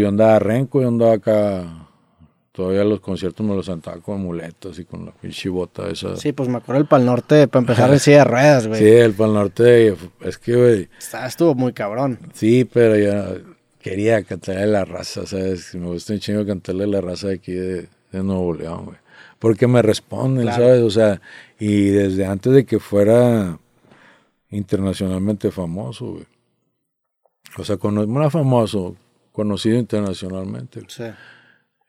Yo andaba renco, yo andaba acá. Todavía los conciertos me los sentaba con muletas y con la pinche bota esa. Sí, pues me acuerdo el Pal Norte para empezar en silla de ruedas, güey. Sí, el Pal Norte, es que, güey. Estuvo muy cabrón. Sí, pero ya quería cantarle la raza, ¿sabes? Me gusta un chingo cantarle la raza de aquí de, de Nuevo León, güey. Porque me responden, ¿sabes? O sea, y desde antes de que fuera internacionalmente famoso, güey. O sea, cuando era famoso, conocido internacionalmente. Sí.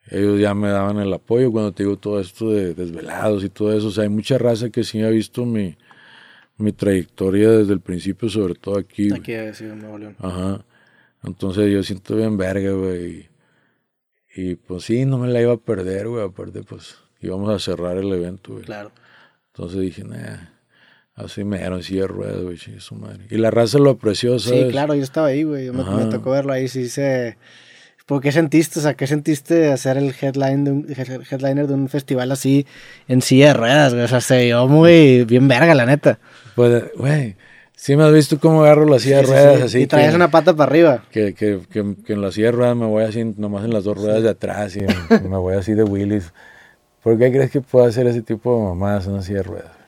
Ellos ya me daban el apoyo cuando te digo todo esto de desvelados y todo eso. O sea, hay mucha raza que sí ha visto mi, mi trayectoria desde el principio, sobre todo aquí. Aquí ha sido Nuevo León. Ajá. Entonces yo siento bien verga, güey. Y, pues sí, no me la iba a perder, güey. Aparte, pues íbamos a cerrar el evento, güey. Claro. Entonces dije, nah, así me dieron silla de ruedas, güey, su madre. Y la raza lo apreció, ¿sabes? Sí, claro, yo estaba ahí, güey. Me, me, tocó verlo ahí, sí se... ¿Por qué sentiste? O sea, ¿qué sentiste hacer el headline de un, headliner de un festival así en silla de ruedas, güey? O sea, se vio muy bien verga, la neta. Pues, güey, sí me has visto cómo agarro la silla de ruedas así. Y traes una pata para arriba. Que, que, que, que, en la silla de ruedas me voy así, nomás en las dos ruedas de atrás y me voy así de Willis. ¿Por qué crees que puedo hacer ese tipo de mamadas en una silla de ruedas?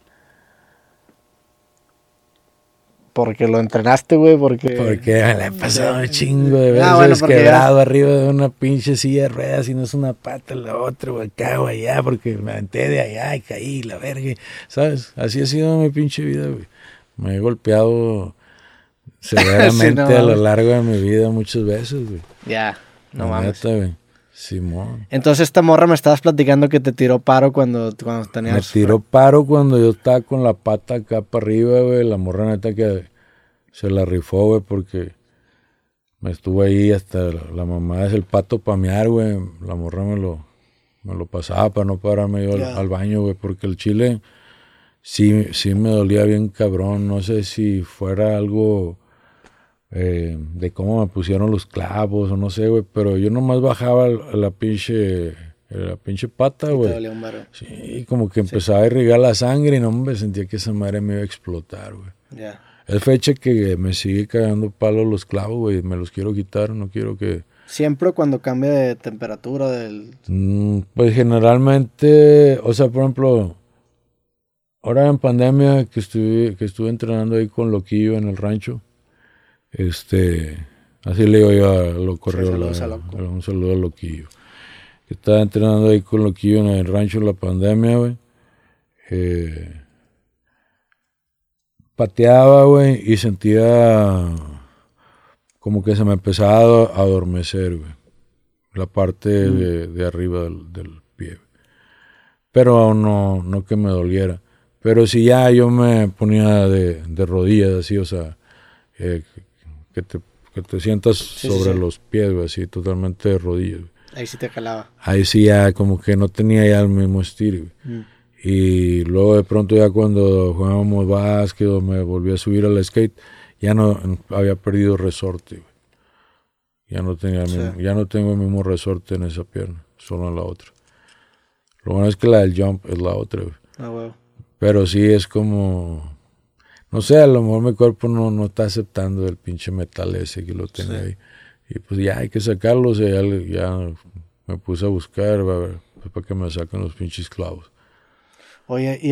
Porque lo entrenaste, güey, porque... Porque me la he pasado un chingo de ah, veces quebrado arriba de una pinche silla de ruedas y no es una pata la otra, güey, acá o allá, porque me aventé de allá y caí, la verga, ¿sabes? Así ha sido mi pinche vida, güey. Me he golpeado severamente a lo largo de mi vida muchas veces, güey. Ya, no mames. güey. Simón. Entonces esta morra me estabas platicando que te tiró paro cuando, cuando tenías... Me tiró paro cuando yo estaba con la pata acá para arriba, güey. La morra neta que se la rifó, güey, porque me estuvo ahí hasta la, mamá es el pato pamear, güey. La morra me lo, me lo pasaba para no pararme yo al, baño, güey, porque el chile sí, sí me dolía bien cabrón. No sé si fuera algo eh, de cómo me pusieron los clavos o no sé, güey, pero yo nomás bajaba la pinche, la pinche pata, güey. Sí, como que empezaba a irrigar la sangre y no me sentía que esa madre me iba a explotar, güey. Ya. Es fecha que me sigue cagando palo los clavos, güey, me los quiero quitar, no quiero que... Siempre cuando cambia de temperatura del... Mm, pues generalmente, o sea, por ejemplo, ahora en pandemia que estuve, que estuve entrenando ahí con Loquillo en el rancho, este, así le digo yo a lo correo, un saludo a Loquillo. Que estaba entrenando ahí con Loquillo en el rancho en la pandemia, güey. Eh, pateaba, güey, y sentía como que se me empezaba a adormecer, güey. La parte de, arriba del, pie. Pero aún no, no que me doliera. Pero si ya yo me ponía de, rodillas, así, o sea, eh, que te, que te sientas sobre los pies, güey, así, totalmente de rodillas. Ahí sí te calaba. Ahí sí ya como que no tenía ya el mismo estilo. Mm. Y luego de pronto ya cuando jugábamos básquet o me volví a subir al skate, ya no había perdido resorte. Güey. Ya no tenía ya no tengo el mismo resorte en esa pierna, solo en la otra. Lo bueno es que la del jump es la otra. Güey. Ah, Pero sí es como no sé, a lo mejor mi cuerpo no, no está aceptando el pinche metal ese que lo tiene ahí. Y pues ya hay que sacarlo, o sea, ya, me puse a buscar, a ver, pues, para que me saquen los pinches clavos. Oye, ¿y el